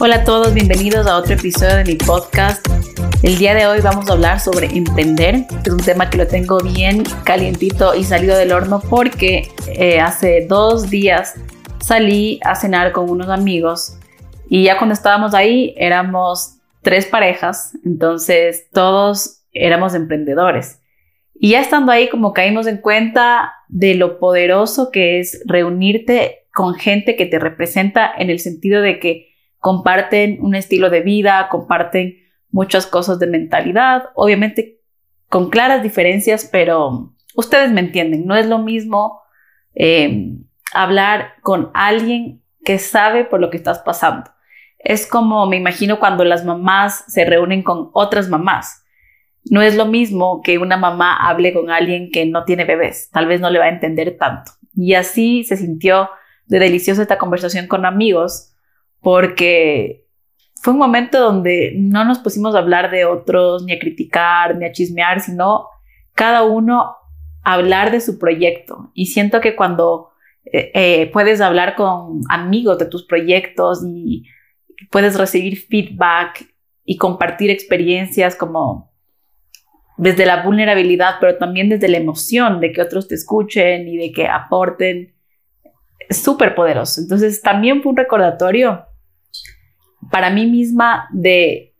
Hola a todos, bienvenidos a otro episodio de mi podcast. El día de hoy vamos a hablar sobre emprender. Es un tema que lo tengo bien calientito y salido del horno porque eh, hace dos días salí a cenar con unos amigos y ya cuando estábamos ahí éramos tres parejas, entonces todos éramos emprendedores. Y ya estando ahí como caímos en cuenta de lo poderoso que es reunirte con gente que te representa en el sentido de que comparten un estilo de vida, comparten muchas cosas de mentalidad, obviamente con claras diferencias, pero ustedes me entienden, no es lo mismo eh, hablar con alguien que sabe por lo que estás pasando. Es como me imagino cuando las mamás se reúnen con otras mamás. No es lo mismo que una mamá hable con alguien que no tiene bebés, tal vez no le va a entender tanto. Y así se sintió de deliciosa esta conversación con amigos, porque fue un momento donde no nos pusimos a hablar de otros, ni a criticar, ni a chismear, sino cada uno hablar de su proyecto. Y siento que cuando eh, eh, puedes hablar con amigos de tus proyectos y puedes recibir feedback y compartir experiencias como desde la vulnerabilidad, pero también desde la emoción de que otros te escuchen y de que aporten, súper poderoso. Entonces también fue un recordatorio para mí misma de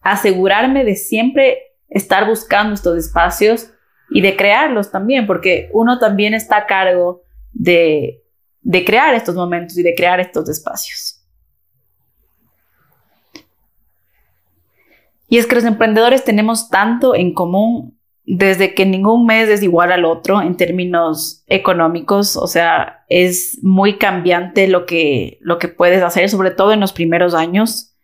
asegurarme de siempre estar buscando estos espacios y de crearlos también, porque uno también está a cargo de, de crear estos momentos y de crear estos espacios. Y es que los emprendedores tenemos tanto en común desde que ningún mes es igual al otro en términos económicos, o sea, es muy cambiante lo que, lo que puedes hacer, sobre todo en los primeros años.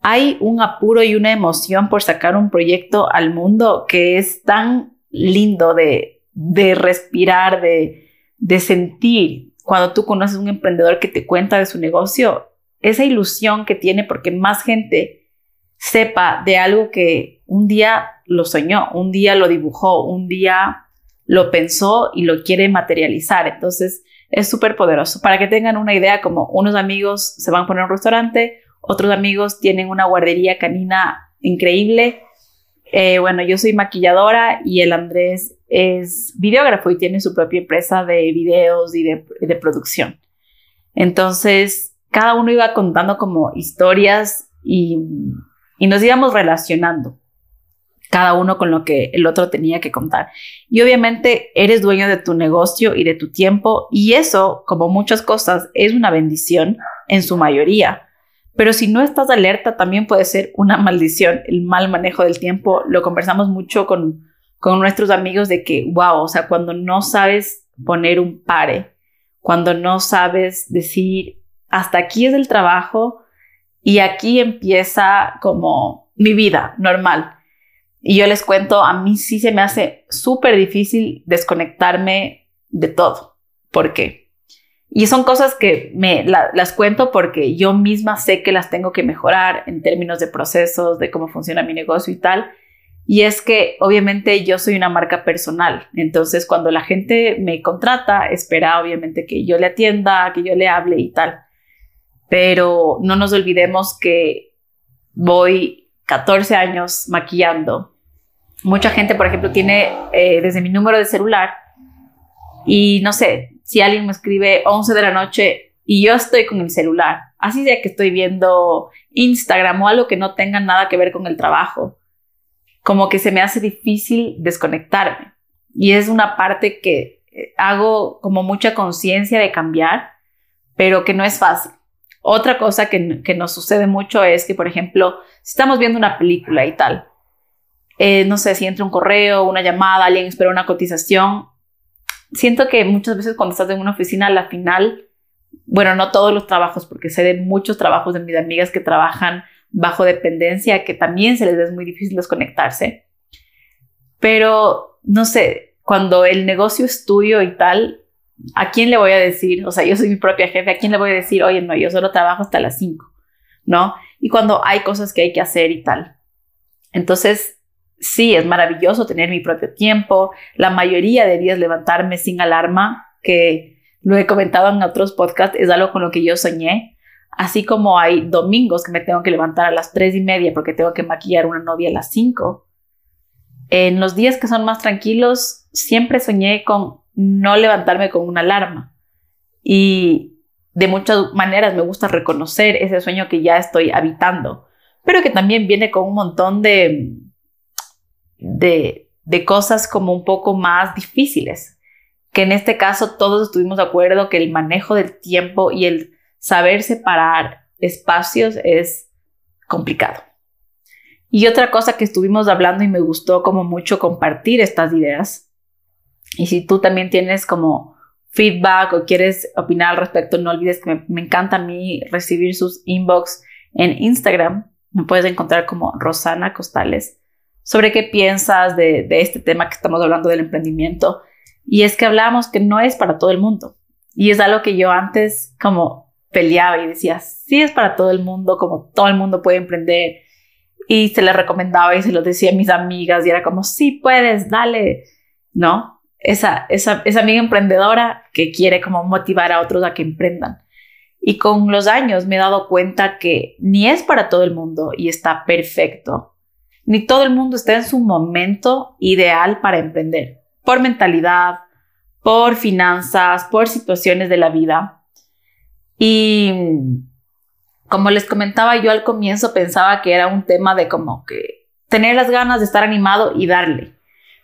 Hay un apuro y una emoción por sacar un proyecto al mundo que es tan lindo de, de respirar, de, de sentir. Cuando tú conoces a un emprendedor que te cuenta de su negocio, esa ilusión que tiene porque más gente sepa de algo que un día lo soñó, un día lo dibujó, un día lo pensó y lo quiere materializar. Entonces es súper poderoso. Para que tengan una idea, como unos amigos se van a poner un restaurante, otros amigos tienen una guardería canina increíble. Eh, bueno, yo soy maquilladora y el Andrés es videógrafo y tiene su propia empresa de videos y de, producción. Entonces, cada uno iba contando como historias y nos íbamos relacionando cada uno con lo que el otro tenía que contar. Y obviamente eres dueño de tu negocio y de tu tiempo y eso, como muchas cosas, es una bendición en su mayoría. Pero si no estás alerta, también puede ser una maldición, el mal manejo del tiempo. Lo conversamos mucho con, con nuestros amigos de que, wow, o sea, cuando no sabes poner un pare, cuando no sabes decir, hasta aquí es el trabajo y aquí empieza como mi vida normal y yo les cuento, a mí sí se me hace súper difícil desconectarme de todo. ¿Por qué? Y son cosas que me las cuento porque yo misma sé que las tengo que mejorar en términos de procesos, de cómo funciona mi negocio y tal. Y es que obviamente yo soy una marca personal. Entonces cuando la gente me contrata, espera obviamente que yo le atienda, que yo le hable y tal. Pero no nos olvidemos que voy 14 años maquillando Mucha gente, por ejemplo, tiene eh, desde mi número de celular y no sé, si alguien me escribe 11 de la noche y yo estoy con el celular, así sea que estoy viendo Instagram o algo que no tenga nada que ver con el trabajo, como que se me hace difícil desconectarme. Y es una parte que eh, hago como mucha conciencia de cambiar, pero que no es fácil. Otra cosa que, que nos sucede mucho es que, por ejemplo, si estamos viendo una película y tal, eh, no sé, si entra un correo, una llamada, alguien espera una cotización. Siento que muchas veces cuando estás en una oficina, a la final, bueno, no todos los trabajos, porque sé de muchos trabajos de mis amigas que trabajan bajo dependencia, que también se les es muy difícil desconectarse. Pero, no sé, cuando el negocio es tuyo y tal, ¿a quién le voy a decir? O sea, yo soy mi propia jefe, ¿a quién le voy a decir, oye, no, yo solo trabajo hasta las 5, ¿no? Y cuando hay cosas que hay que hacer y tal. Entonces, sí, es maravilloso tener mi propio tiempo. La mayoría de días levantarme sin alarma, que lo he comentado en otros podcasts, es algo con lo que yo soñé. Así como hay domingos que me tengo que levantar a las tres y media porque tengo que maquillar una novia a las cinco. En los días que son más tranquilos, siempre soñé con no levantarme con una alarma. Y de muchas maneras me gusta reconocer ese sueño que ya estoy habitando, pero que también viene con un montón de, de, cosas como un poco más difíciles, que en este caso todos estuvimos de acuerdo que el manejo del tiempo y el saber separar espacios es complicado. Y otra cosa que estuvimos hablando y me gustó como mucho compartir estas ideas, y si tú también tienes como feedback o quieres opinar al respecto, no olvides que me, me encanta a mí recibir sus inbox en Instagram. Me puedes encontrar como Rosana Costales sobre qué piensas de, este tema que estamos hablando del emprendimiento. Y es que hablamos que no es para todo el mundo. Y es algo que yo antes como peleaba y decía, sí es para todo el mundo, como todo el mundo puede emprender. Y se le recomendaba y se lo decía a mis amigas y era como, sí puedes, dale, ¿no? Esa, esa, esa amiga emprendedora que quiere como motivar a otros a que emprendan. Y con los años me he dado cuenta que ni es para todo el mundo y está perfecto ni todo el mundo está en su momento ideal para emprender, por mentalidad, por finanzas, por situaciones de la vida. Y como les comentaba, yo al comienzo pensaba que era un tema de como que tener las ganas de estar animado y darle.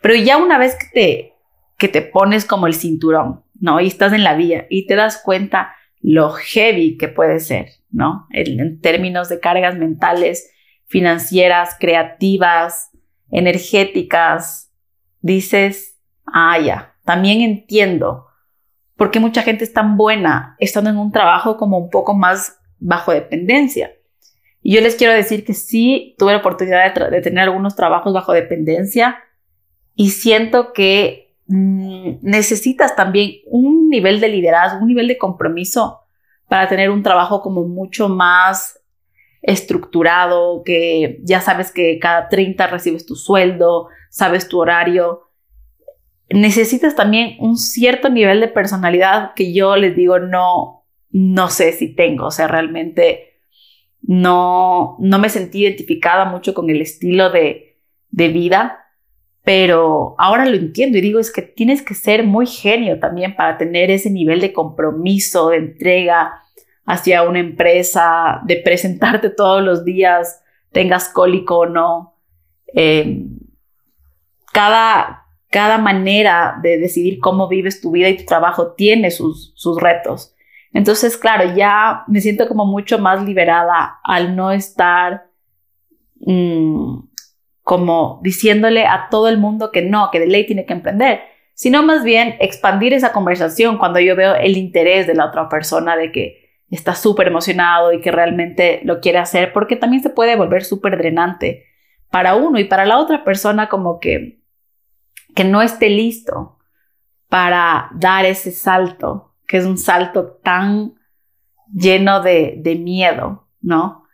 Pero ya una vez que te, que te pones como el cinturón, ¿no? Y estás en la vía y te das cuenta lo heavy que puede ser, ¿no? En, en términos de cargas mentales, financieras, creativas, energéticas, dices, ah, ya, también entiendo por qué mucha gente es tan buena estando en un trabajo como un poco más bajo dependencia. Y yo les quiero decir que sí tuve la oportunidad de, tener algunos trabajos bajo dependencia y siento que mm, necesitas también un nivel de liderazgo, un nivel de compromiso para tener un trabajo como mucho más estructurado, que ya sabes que cada 30 recibes tu sueldo, sabes tu horario. Necesitas también un cierto nivel de personalidad que yo les digo no, no sé si tengo, o sea, realmente no, no me sentí identificada mucho con el estilo de, de vida, pero ahora lo entiendo y digo es que tienes que ser muy genio también para tener ese nivel de compromiso, de entrega, hacia una empresa, de presentarte todos los días, tengas cólico o no. Eh, cada, cada manera de decidir cómo vives tu vida y tu trabajo tiene sus, sus retos. Entonces, claro, ya me siento como mucho más liberada al no estar mm, como diciéndole a todo el mundo que no, que de ley tiene que emprender, sino más bien expandir esa conversación cuando yo veo el interés de la otra persona de que está súper emocionado y que realmente lo quiere hacer, porque también se puede volver súper drenante para uno y para la otra persona como que, que no esté listo para dar ese salto, que es un salto tan lleno de, miedo, ¿no?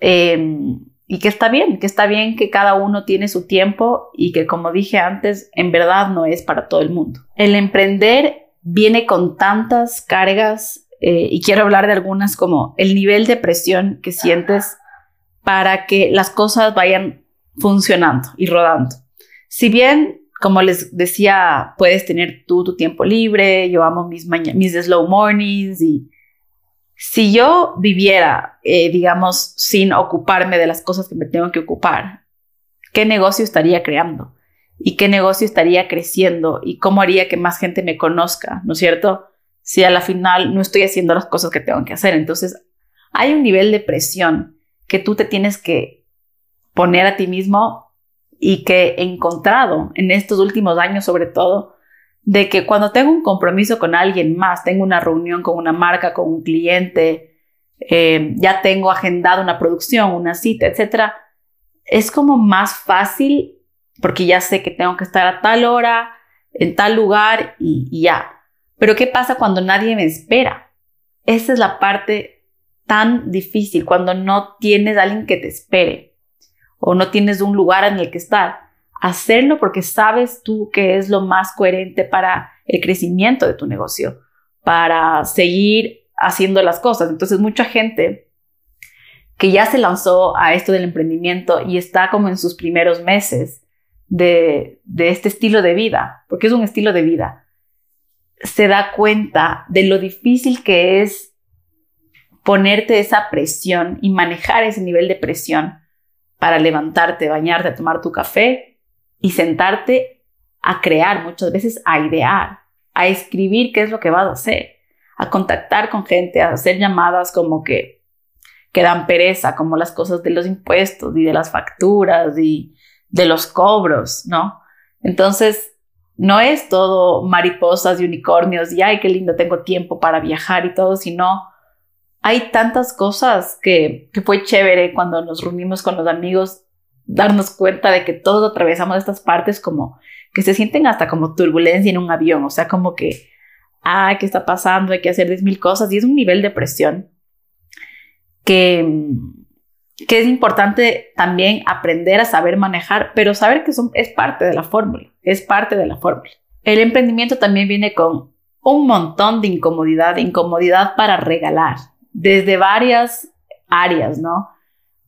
Em, y que está bien, que está bien que cada uno tiene su tiempo y que como dije antes, en verdad no es para todo el mundo. El emprender viene con tantas cargas eh, y quiero hablar de algunas como el nivel de presión que sientes para que las cosas vayan funcionando y rodando. Si bien, como les decía, puedes tener tú tu tiempo libre, yo amo mis, mis slow mornings y si yo viviera, eh, digamos, sin ocuparme de las cosas que me tengo que ocupar, ¿qué negocio estaría creando? ¿Y qué negocio estaría creciendo? ¿Y cómo haría que más gente me conozca? ¿No es cierto? Si a la final no estoy haciendo las cosas que tengo que hacer. Entonces, hay un nivel de presión que tú te tienes que poner a ti mismo y que he encontrado en estos últimos años sobre todo, de que cuando tengo un compromiso con alguien más, tengo una reunión con una marca, con un cliente, eh, ya tengo agendado una producción, una cita, etc., es como más fácil porque ya sé que tengo que estar a tal hora, en tal lugar y ya. Pero ¿qué pasa cuando nadie me espera? Esa es la parte tan difícil, cuando no tienes a alguien que te espere o no tienes un lugar en el que estar. Hacerlo porque sabes tú que es lo más coherente para el crecimiento de tu negocio. para seguir haciendo las cosas. Entonces, mucha gente que ya se lanzó a esto del emprendimiento y está como en sus primeros meses de, de este estilo de vida, porque es un estilo de vida, se da cuenta de lo difícil que es ponerte esa presión y manejar ese nivel de presión para levantarte, bañarte, tomar tu café y sentarte a crear, muchas veces a idear, a escribir qué es lo que vas a hacer, a contactar con gente, a hacer llamadas como que, que dan pereza, como las cosas de los impuestos y de las facturas y de los cobros, ¿no? Entonces, no es todo mariposas y unicornios y ay, qué lindo, tengo tiempo para viajar y todo, sino hay tantas cosas que, fue chévere cuando nos reunimos con los amigos, darnos cuenta de que todos atravesamos estas partes como que se sienten hasta como turbulencia en un avión, o sea, como que, ah, ¿qué está pasando? Hay que hacer 10.000 cosas y es un nivel de presión que, que es importante también aprender a saber manejar, pero saber que son, es parte de la fórmula, es parte de la fórmula. El emprendimiento también viene con un montón de incomodidad, incomodidad para regalar desde varias áreas, ¿no?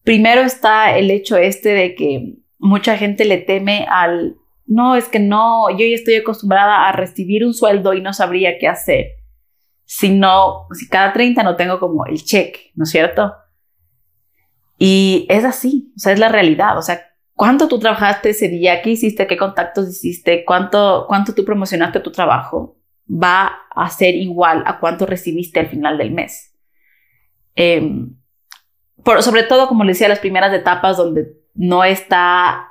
Primero está el hecho este de que mucha gente le teme al, no, es que no, yo ya estoy acostumbrada a recibir un sueldo y no sabría qué hacer. Si no, si cada 30 no tengo como el cheque, ¿no es cierto? Y es así, o sea, es la realidad, o sea, cuánto tú trabajaste ese día, qué hiciste, qué contactos hiciste, cuánto, cuánto tú promocionaste tu trabajo, va a ser igual a cuánto recibiste al final del mes. Por, sobre todo, como les decía, las primeras etapas donde no está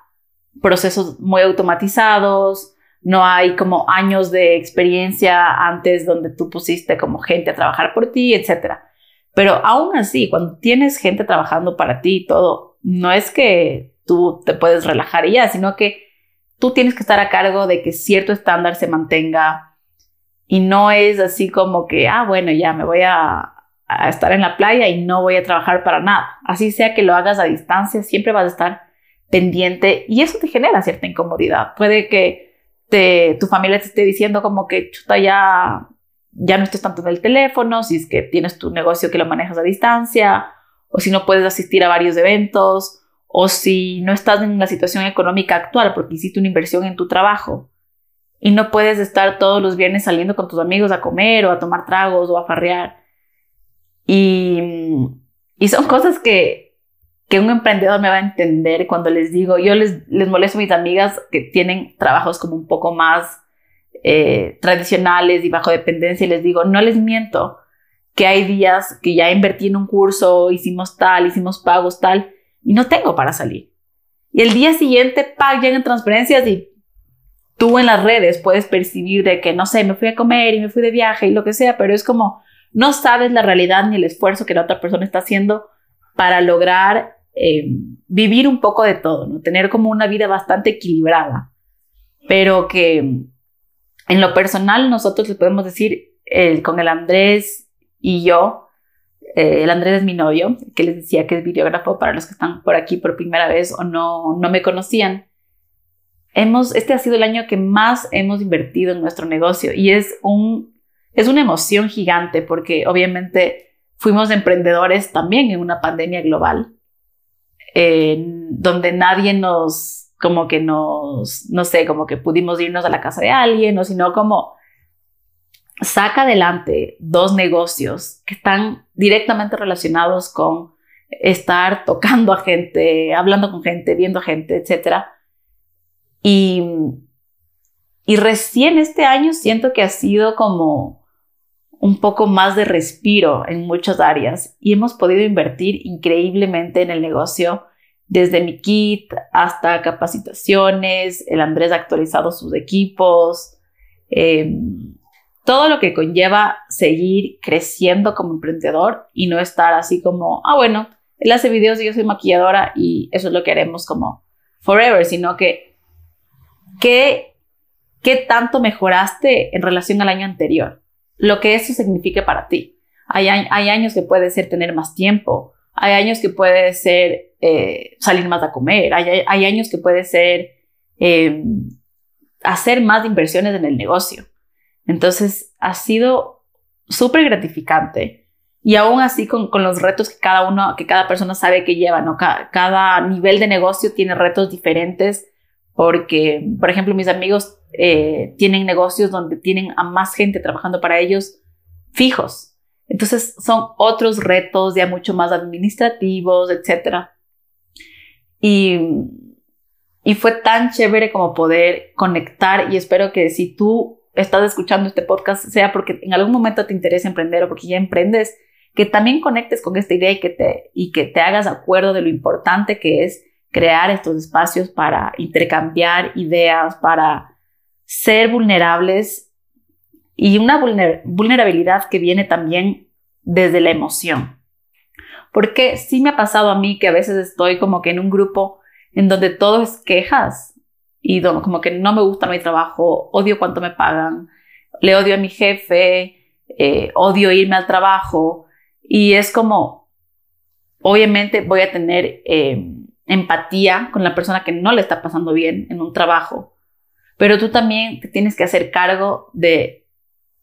procesos muy automatizados, no hay como años de experiencia antes donde tú pusiste como gente a trabajar por ti, etc. Pero aún así, cuando tienes gente trabajando para ti y todo, no es que tú te puedes relajar y ya, sino que tú tienes que estar a cargo de que cierto estándar se mantenga y no es así como que, ah, bueno, ya me voy a a estar en la playa y no voy a trabajar para nada. Así sea que lo hagas a distancia, siempre vas a estar pendiente y eso te genera cierta incomodidad. Puede que te, tu familia te esté diciendo como que chuta ya, ya no estés tanto en el teléfono, si es que tienes tu negocio que lo manejas a distancia, o si no puedes asistir a varios eventos, o si no estás en la situación económica actual porque hiciste una inversión en tu trabajo. Y no puedes estar todos los viernes saliendo con tus amigos a comer o a tomar tragos o a farrear. Y, y son cosas que, que un emprendedor me va a entender cuando les digo, yo les, les molesto a mis amigas que tienen trabajos como un poco más eh, tradicionales y bajo dependencia y les digo, no les miento que hay días que ya invertí en un curso, hicimos tal, hicimos pagos tal y no tengo para salir. Y el día siguiente, pagan transferencias y tú en las redes puedes percibir de que, no sé, me fui a comer y me fui de viaje y lo que sea, pero es como, no sabes la realidad ni el esfuerzo que la otra persona está haciendo para lograr eh, vivir un poco de todo, ¿no? Tener como una vida bastante equilibrada, pero que en lo personal nosotros le podemos decir con el Andrés y yo, eh, el Andrés es mi novio, que les decía que es videógrafo para los que están por aquí por primera vez o no, no me conocían. Hemos, este ha sido el año que más hemos invertido en nuestro negocio y es un es una emoción gigante porque obviamente fuimos emprendedores también en una pandemia global, donde nadie nos, como que nos, no sé, como que pudimos irnos a la casa de alguien, o sino como saca adelante dos negocios que están directamente relacionados con estar tocando a gente, hablando con gente, viendo gente, etc. Y, y recién este año siento que ha sido como un poco más de respiro en muchas áreas y hemos podido invertir increíblemente en el negocio, desde mi kit hasta capacitaciones, el Andrés ha actualizado sus equipos, em, todo lo que conlleva seguir creciendo como emprendedor y no estar así como, ah, bueno, él hace videos y yo soy maquilladora y eso es lo que haremos como forever, sino que, ¿qué, qué tanto mejoraste en relación al año anterior? lo que eso signifique para ti. Hay, hay años que puede ser tener más tiempo, hay años que puede ser eh, salir más a comer, hay, años que puede ser em, hacer más inversiones en el negocio. Entonces, ha sido súper gratificante. Y aún así con, los retos que cada uno, que cada persona sabe que lleva. Cada, nivel de negocio tiene retos diferentes porque, por ejemplo, mis amigos eh, tienen negocios donde tienen a más gente trabajando para ellos fijos. Entonces son otros retos ya mucho más administrativos, etc. Y, fue tan chévere como poder conectar y espero que si tú estás escuchando este podcast sea porque en algún momento te interesa emprender o porque ya emprendes, que también conectes con esta idea y que te, y que te hagas acuerdo de lo importante que es crear estos espacios para intercambiar ideas, para ser vulnerables y una vulnerabilidad que viene también desde la emoción. Porque sí me ha pasado a mí que a veces estoy como que en un grupo en donde todo es quejas y como que no me gusta mi trabajo, odio cuánto me pagan, le odio a mi jefe, eh, odio irme al trabajo y es como, obviamente voy a tener eh, empatía con la persona que no le está pasando bien en un trabajo, pero tú también tienes que hacer cargo de,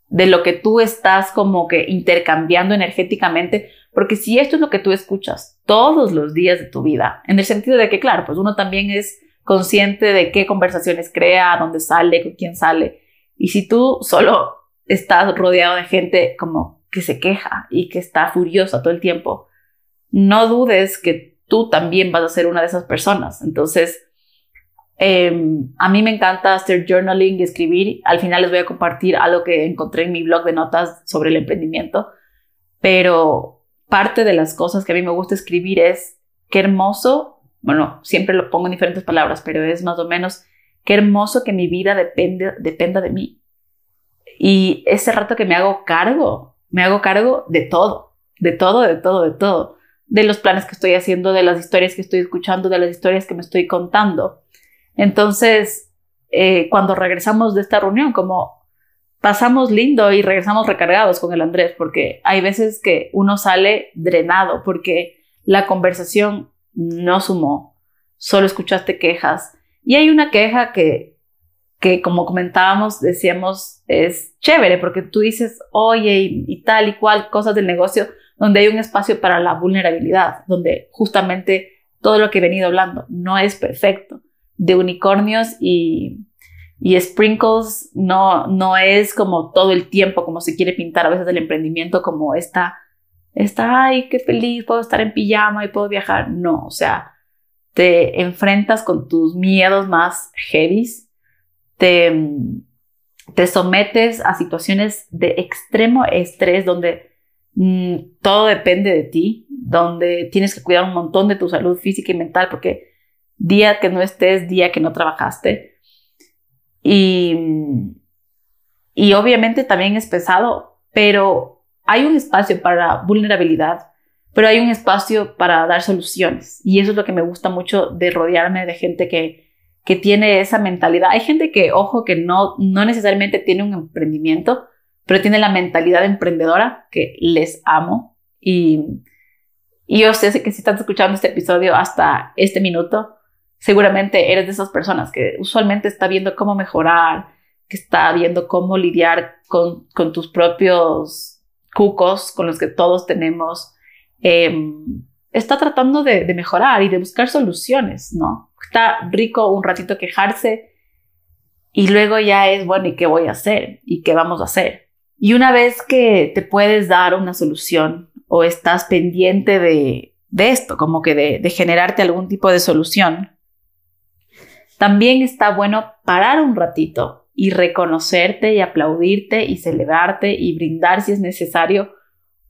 de lo que tú estás como que intercambiando energéticamente, porque si esto es lo que tú escuchas todos los días de tu vida, en el sentido de que, claro, pues uno también es consciente de qué conversaciones crea, dónde sale, con quién sale, y si tú solo estás rodeado de gente como que se queja y que está furiosa todo el tiempo, no dudes que tú también vas a ser una de esas personas. Entonces, em, a mí me encanta hacer journaling y escribir. Al final les voy a compartir algo que encontré en mi blog de notas sobre el emprendimiento. Pero parte de las cosas que a mí me gusta escribir es qué hermoso, bueno, siempre lo pongo en diferentes palabras, pero es más o menos qué hermoso que mi vida depende, dependa de mí. Y ese rato que me hago cargo, me hago cargo de todo, de todo, de todo, de todo de los planes que estoy haciendo, de las historias que estoy escuchando, de las historias que me estoy contando. Entonces, eh, cuando regresamos de esta reunión, como pasamos lindo y regresamos recargados con el Andrés, porque hay veces que uno sale drenado porque la conversación no sumó, solo escuchaste quejas. Y hay una queja que, que como comentábamos, decíamos, es chévere, porque tú dices, oye, y tal y cual, cosas del negocio, donde hay un espacio para la vulnerabilidad, donde justamente todo lo que he venido hablando no es perfecto. De unicornios y, y sprinkles no, no es como todo el tiempo, como se quiere pintar a veces el emprendimiento, como esta, esta, ay, qué feliz, puedo estar en pijama y puedo viajar. No, o sea, te enfrentas con tus miedos más heavies, te, te sometes a situaciones de extremo estrés donde Mm, todo depende de ti, donde tienes que cuidar un montón de tu salud física y mental, porque día que no estés, día que no trabajaste. Y, y obviamente también es pesado, pero hay un espacio para vulnerabilidad, pero hay un espacio para dar soluciones. Y eso es lo que me gusta mucho de rodearme de gente que, que tiene esa mentalidad. Hay gente que, ojo, que no, no necesariamente tiene un emprendimiento, pero tiene la mentalidad emprendedora que les amo y, yo sé que si estás escuchando este episodio hasta este minuto, seguramente eres de esas personas que usualmente está viendo cómo mejorar, que está viendo cómo lidiar con, tus propios cucos, con los que todos tenemos. Em, está tratando de, mejorar y de buscar soluciones, ¿no? Está rico un ratito quejarse y luego ya es, bueno, ¿y qué voy a hacer? ¿Y qué vamos a hacer? Y una vez que te puedes dar una solución o estás pendiente de, esto, como que de generarte algún tipo de solución, también está bueno parar un ratito y reconocerte y aplaudirte y celebrarte y brindar si es necesario,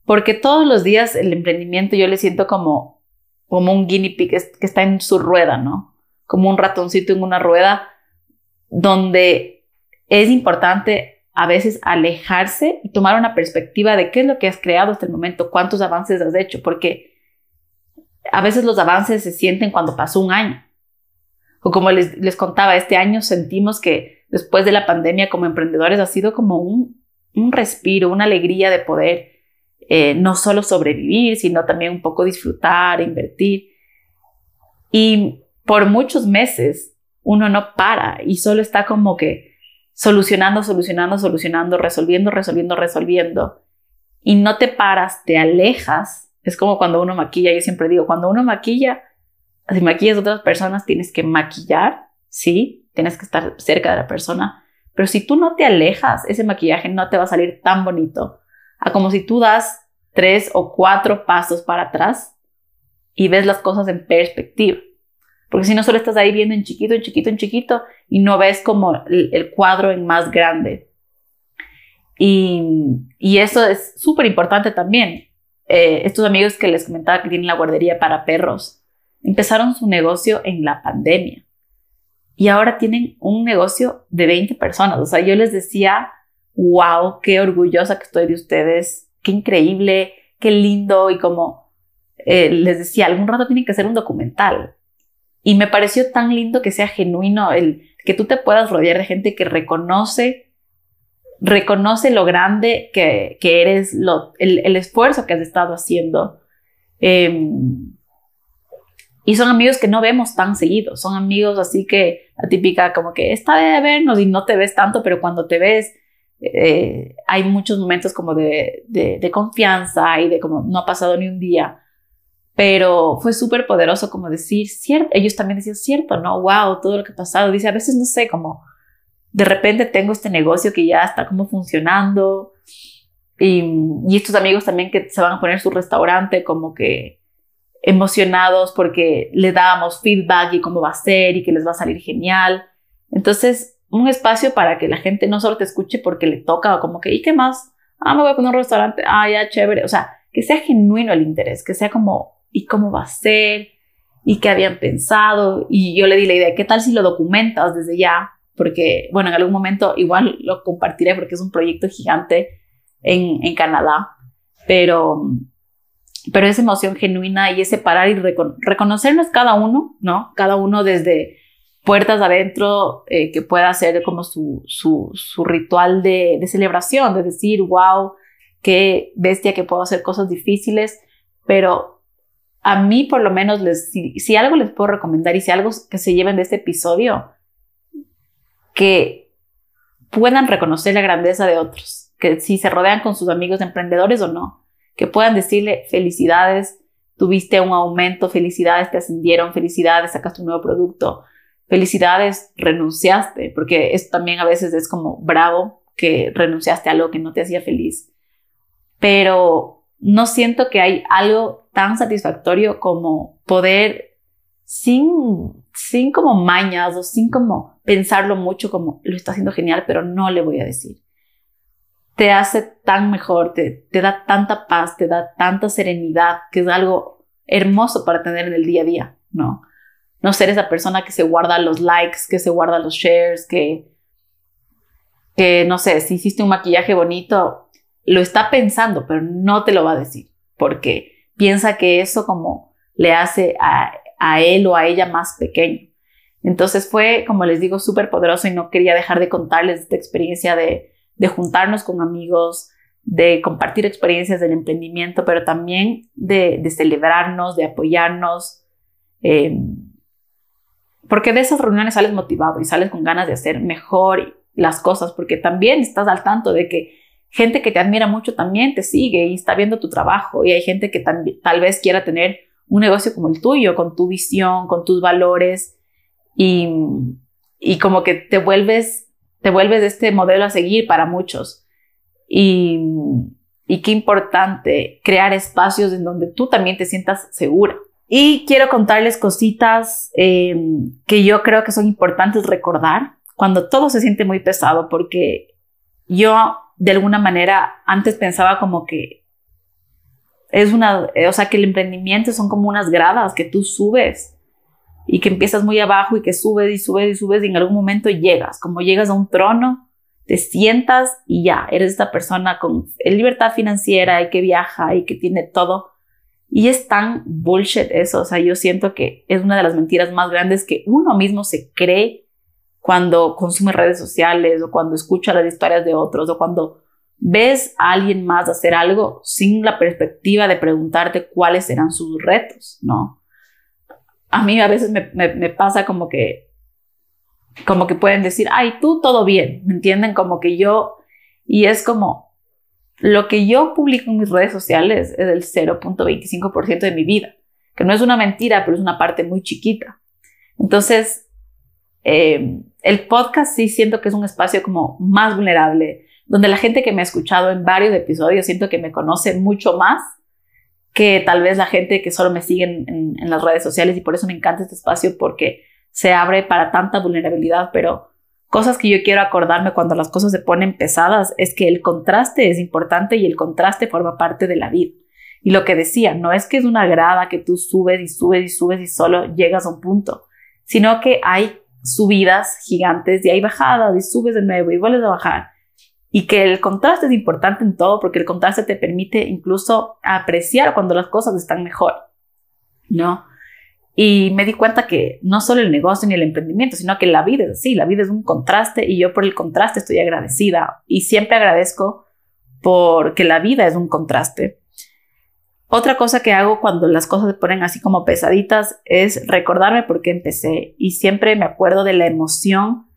porque todos los días el emprendimiento yo le siento como, como un guinea pig que está en su rueda, ¿no? Como un ratoncito en una rueda donde es importante a veces alejarse y tomar una perspectiva de qué es lo que has creado hasta el momento, cuántos avances has hecho, porque a veces los avances se sienten cuando pasó un año. Como les, contaba, este año sentimos que después de la pandemia como emprendedores ha sido como un, un respiro, una alegría de poder eh, no solo sobrevivir, sino también un poco disfrutar, invertir. Y por muchos meses uno no para y solo está como que solucionando, solucionando, solucionando, resolviendo, resolviendo, resolviendo. y no te paras, te alejas, es como cuando uno maquilla, yo siempre digo, cuando uno maquilla, si maquillas a otras personas, tienes que maquillar, sí, tienes que estar cerca de la persona, pero si tú no te alejas, ese maquillaje no te va a salir tan bonito a como si tú das tres o cuatro pasos para atrás y ves las cosas en perspectiva. Porque si no solo estás ahí viendo en chiquito, en chiquito, en chiquito y no ves como el, cuadro en más grande. Y, eso es súper importante también. Eh, estos amigos que les comentaba que tienen la guardería para perros, empezaron su negocio en la pandemia y ahora tienen un negocio de 20 personas. O sea, yo les decía, wow, qué orgullosa que estoy de ustedes, qué increíble, qué lindo y como eh, les decía, algún rato tienen que hacer un documental. Y me pareció tan lindo que sea genuino el que tú te puedas rodear de gente que reconoce, reconoce lo grande que, que eres, lo, el, esfuerzo que has estado haciendo. Em, y son amigos que no vemos tan seguido, son amigos así que la típica como que está de vernos y no te ves tanto, pero cuando te ves eh, hay muchos momentos como de, de, confianza y de como no ha pasado ni un día. Pero fue súper poderoso como decir, cierto, ellos también decían, cierto, no, wow, todo lo que ha pasado. Dice, a veces no sé, como de repente tengo este negocio que ya está como funcionando. Y, y estos amigos también que se van a poner su restaurante como que emocionados porque le dábamos feedback y cómo va a ser y que les va a salir genial. Entonces, un espacio para que la gente no solo te escuche porque le toca o como que, ¿y qué más? Ah, me voy a poner un restaurante, ah, ya, chévere. O sea, que sea genuino el interés, que sea como, ¿y cómo va a ser? ¿Y qué habían pensado? Y yo le di la idea, ¿qué tal si lo documentas desde ya? Porque, bueno, en algún momento igual lo compartiré porque es un proyecto gigante en, en Canadá, pero pero esa emoción genuina y ese parar y reconocernos cada uno, ¿no? Cada uno desde puertas adentro eh, que pueda hacer como su, su, ritual de, celebración, de decir, wow, qué bestia que puedo hacer cosas difíciles, pero a mí por lo menos les, si algo les puedo recomendar y si algo que se lleven de este episodio, que puedan reconocer la grandeza de otros, que si se rodean con sus amigos emprendedores o no, que puedan decirle felicidades, tuviste un aumento, felicidades, te ascendieron, felicidades, sacaste un nuevo producto, felicidades, renunciaste, porque esto también a veces es como bravo que renunciaste a algo que no te hacía feliz. Pero no siento que hay algo tan satisfactorio como poder sin, sin como mañas o sin como pensarlo mucho como lo está haciendo genial, pero no le voy a decir te hace tan mejor, te, te da tanta paz, te da tanta serenidad, que es algo hermoso para tener en el día a día, ¿no? No ser esa persona que se guarda los likes, que se guarda los shares, que, que no sé, si hiciste un maquillaje bonito, lo está pensando, pero no te lo va a decir, porque piensa que eso como le hace a, a él o a ella más pequeño. Entonces fue, como les digo, súper poderoso y no quería dejar de contarles esta experiencia de, de juntarnos con amigos, de compartir experiencias del emprendimiento, pero también de, celebrarnos, de apoyarnos. Em, porque de esas reuniones sales motivado y sales con ganas de hacer mejor las cosas, porque también estás al tanto de que gente que te admira mucho también te sigue y está viendo tu trabajo y hay gente que tal vez quiera tener un negocio como el tuyo, con tu visión, con tus valores y, y como que te vuelves te vuelves este modelo a seguir para muchos. Y, qué importante crear espacios en donde tú también te sientas segura. Y quiero contarles cositas eh, que yo creo que son importantes recordar cuando todo se siente muy pesado, porque yo de alguna manera antes pensaba como que es una, o sea, que el emprendimiento son como unas gradas que tú subes y que empiezas muy abajo y que subes y subes y subes y en algún momento llegas, como llegas a un trono, te sientas y ya, eres esta persona con libertad financiera y que viaja y que tiene todo. Y es tan bullshit eso, o sea, yo siento que es una de las mentiras más grandes que uno mismo se cree cuando consume redes sociales o cuando escucha las historias de otros o cuando ves a alguien más hacer algo sin la perspectiva de preguntarte cuáles serán sus retos, ¿no? A mí a veces me, pasa como que, como que pueden decir, ay, tú todo bien, ¿me entienden? Como que yo, y es como, lo que yo publico en mis redes sociales es el 0.25% de mi vida, que no es una mentira, pero es una parte muy chiquita. Entonces, eh, el podcast sí siento que es un espacio como más vulnerable, donde la gente que me ha escuchado en varios episodios siento que me conoce mucho más que tal vez la gente que solo me sigue en, en las redes sociales y por eso me encanta este espacio porque se abre para tanta vulnerabilidad, pero cosas que yo quiero acordarme cuando las cosas se ponen pesadas es que el contraste es importante y el contraste forma parte de la vida. Y lo que decía, no es que es una grada que tú subes y subes y subes y solo llegas a un punto, sino que hay subidas gigantes y hay bajadas y subes de nuevo y vuelves a bajar. Y que el contraste es importante en todo porque el contraste te permite incluso apreciar cuando las cosas están mejor, ¿no? Y me di cuenta que no solo el negocio ni el emprendimiento, sino que la vida es la vida es un contraste y yo por el contraste estoy agradecida y siempre agradezco porque la vida es un contraste. Otra cosa que hago cuando las cosas se ponen así como pesaditas es recordarme por qué empecé y siempre me acuerdo de la emoción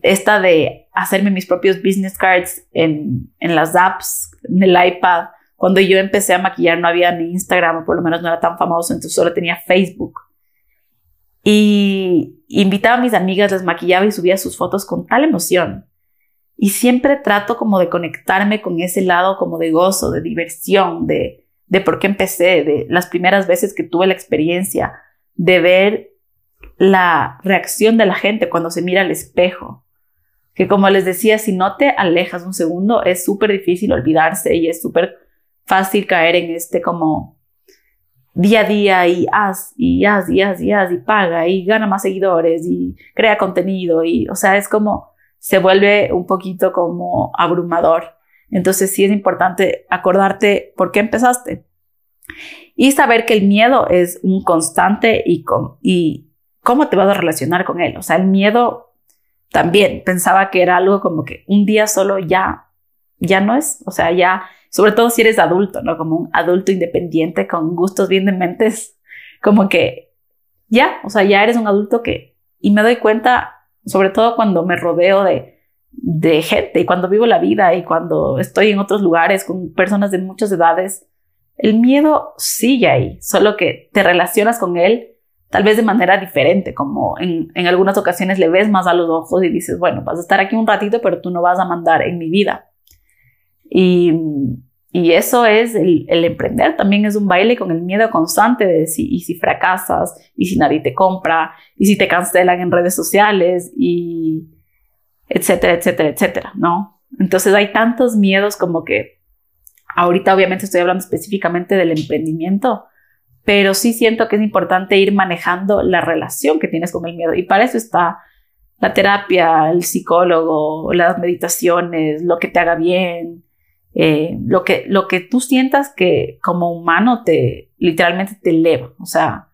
esta de hacerme mis propios business cards en, en las apps, en el iPad, cuando yo empecé a maquillar no había ni Instagram, por lo menos no era tan famoso, entonces solo tenía Facebook. Y invitaba a mis amigas, les maquillaba y subía sus fotos con tal emoción. Y siempre trato como de conectarme con ese lado como de gozo, de diversión, de, de por qué empecé, de las primeras veces que tuve la experiencia, de ver la reacción de la gente cuando se mira al espejo. Que como les decía, si no te alejas un segundo, es súper difícil olvidarse y es súper fácil caer en este como día a día y haz y haz y haz y haz y paga y gana más seguidores y crea contenido y o sea es como se vuelve un poquito como abrumador. Entonces sí es importante acordarte por qué empezaste y saber que el miedo es un constante y, y cómo te vas a relacionar con él. O sea el miedo también pensaba que era algo como que un día solo ya ya no es o sea ya sobre todo si eres adulto, ¿no? Como un adulto independiente con gustos bien de mentes, como que ya, o sea, ya eres un adulto que, y me doy cuenta, sobre todo cuando me rodeo de, de gente y cuando vivo la vida y cuando estoy en otros lugares con personas de muchas edades, el miedo sigue ahí, solo que te relacionas con él tal vez de manera diferente, como en, en, algunas ocasiones le ves más a los ojos y dices, bueno, vas a estar aquí un ratito, pero tú no vas a mandar en mi vida. Y, y eso es el, emprender, también es un baile con el miedo constante de si, y si fracasas, y si nadie te compra, y si te cancelan en redes sociales, y etcétera, etcétera, etcétera, ¿no? Entonces hay tantos miedos como que ahorita obviamente estoy hablando específicamente del emprendimiento, pero sí siento que es importante ir manejando la relación que tienes con el miedo. Y para eso está la terapia, el psicólogo, las meditaciones, lo que te haga bien, eh, lo, que, lo que tú sientas que como humano te literalmente te eleva, o sea,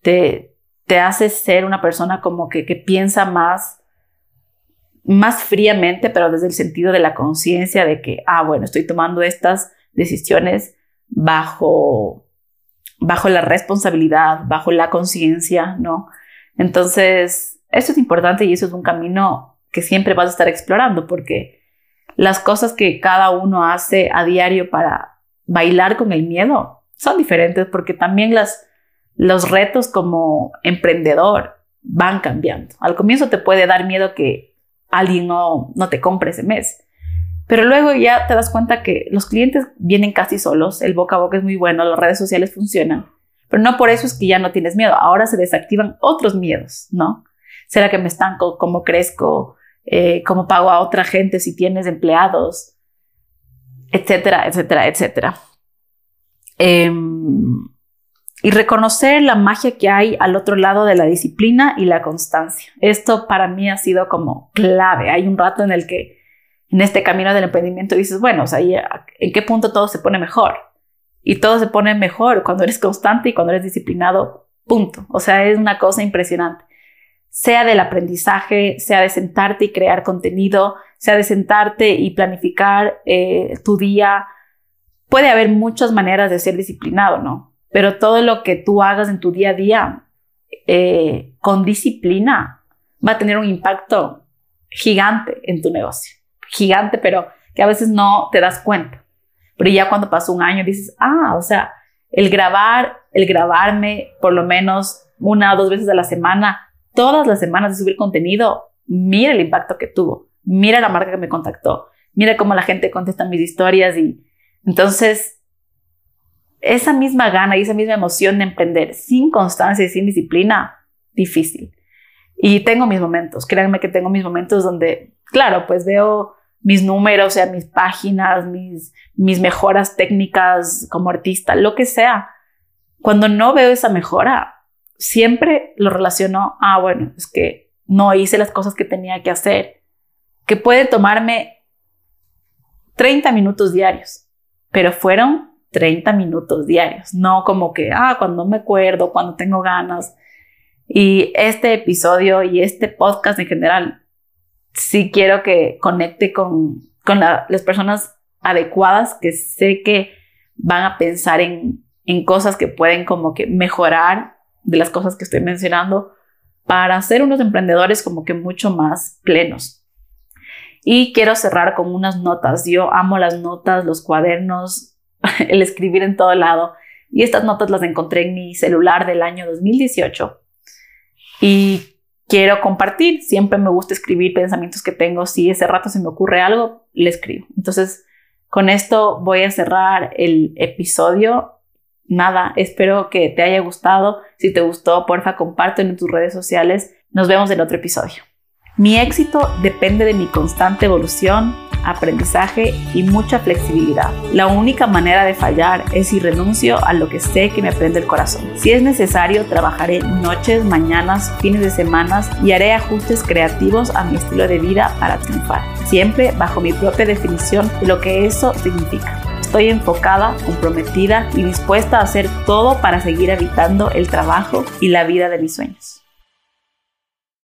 te, te hace ser una persona como que, que piensa más, más fríamente, pero desde el sentido de la conciencia de que, ah, bueno, estoy tomando estas decisiones bajo, bajo la responsabilidad, bajo la conciencia, ¿no? Entonces, eso es importante y eso es un camino que siempre vas a estar explorando porque las cosas que cada uno hace a diario para bailar con el miedo son diferentes porque también las, los retos como emprendedor van cambiando. Al comienzo te puede dar miedo que alguien no, no te compre ese mes, pero luego ya te das cuenta que los clientes vienen casi solos, el boca a boca es muy bueno, las redes sociales funcionan, pero no por eso es que ya no tienes miedo, ahora se desactivan otros miedos, ¿no? ¿Será que me estanco? ¿Cómo crezco? eh, cómo pago a otra gente si tienes empleados, etcétera, etcétera, etcétera. Em, y reconocer la magia que hay al otro lado de la disciplina y la constancia. Esto para mí ha sido como clave. Hay un rato en el que en este camino del emprendimiento dices, bueno, o sea, ¿en qué punto todo se pone mejor? Y todo se pone mejor cuando eres constante y cuando eres disciplinado, punto. O sea, es una cosa impresionante sea del aprendizaje, sea de sentarte y crear contenido, sea de sentarte y planificar eh, tu día. Puede haber muchas maneras de ser disciplinado, ¿no? Pero todo lo que tú hagas en tu día a día eh, con disciplina va a tener un impacto gigante en tu negocio. Gigante, pero que a veces no te das cuenta. Pero ya cuando pasó un año dices, ah, o sea, el grabar, el grabarme por lo menos una o dos veces a la semana, todas las semanas de subir contenido, mira el impacto que tuvo, mira la marca que me contactó, mira cómo la gente contesta mis historias y entonces esa misma gana y esa misma emoción de emprender sin constancia y sin disciplina, difícil. Y tengo mis momentos, créanme que tengo mis momentos donde, claro, pues veo mis números, o sea, mis páginas, mis, mis mejoras técnicas como artista, lo que sea. Cuando no veo esa mejora, siempre lo relaciono ah, bueno, es que no hice las cosas que tenía que hacer, que puede tomarme 30 minutos diarios, pero fueron 30 minutos diarios, no como que, ah, cuando me acuerdo, cuando tengo ganas. Y este episodio y este podcast en general, sí quiero que conecte con, con las personas adecuadas que sé que van a pensar en, en cosas que pueden como que mejorar de las cosas que estoy mencionando para ser unos emprendedores como que mucho más plenos. Y quiero cerrar con unas notas. Yo amo las notas, los cuadernos, el escribir en todo lado. Y estas notas las encontré en mi celular del año 2018. Y quiero compartir. Siempre me gusta escribir pensamientos que tengo. Si ese rato se me ocurre algo, le escribo. Entonces, con esto voy a cerrar el episodio. Nada, espero que te haya gustado. Si te gustó, porfa, compártelo en tus redes sociales. Nos vemos en otro episodio. Mi éxito depende de mi constante evolución, aprendizaje y mucha flexibilidad. La única manera de fallar es si renuncio a lo que sé que me prende el corazón. Si es necesario, trabajaré noches, mañanas, fines de semana y haré ajustes creativos a mi estilo de vida para triunfar, siempre bajo mi propia definición de lo que eso significa. Estoy enfocada, comprometida y dispuesta a hacer todo para seguir habitando el trabajo y la vida de mis sueños.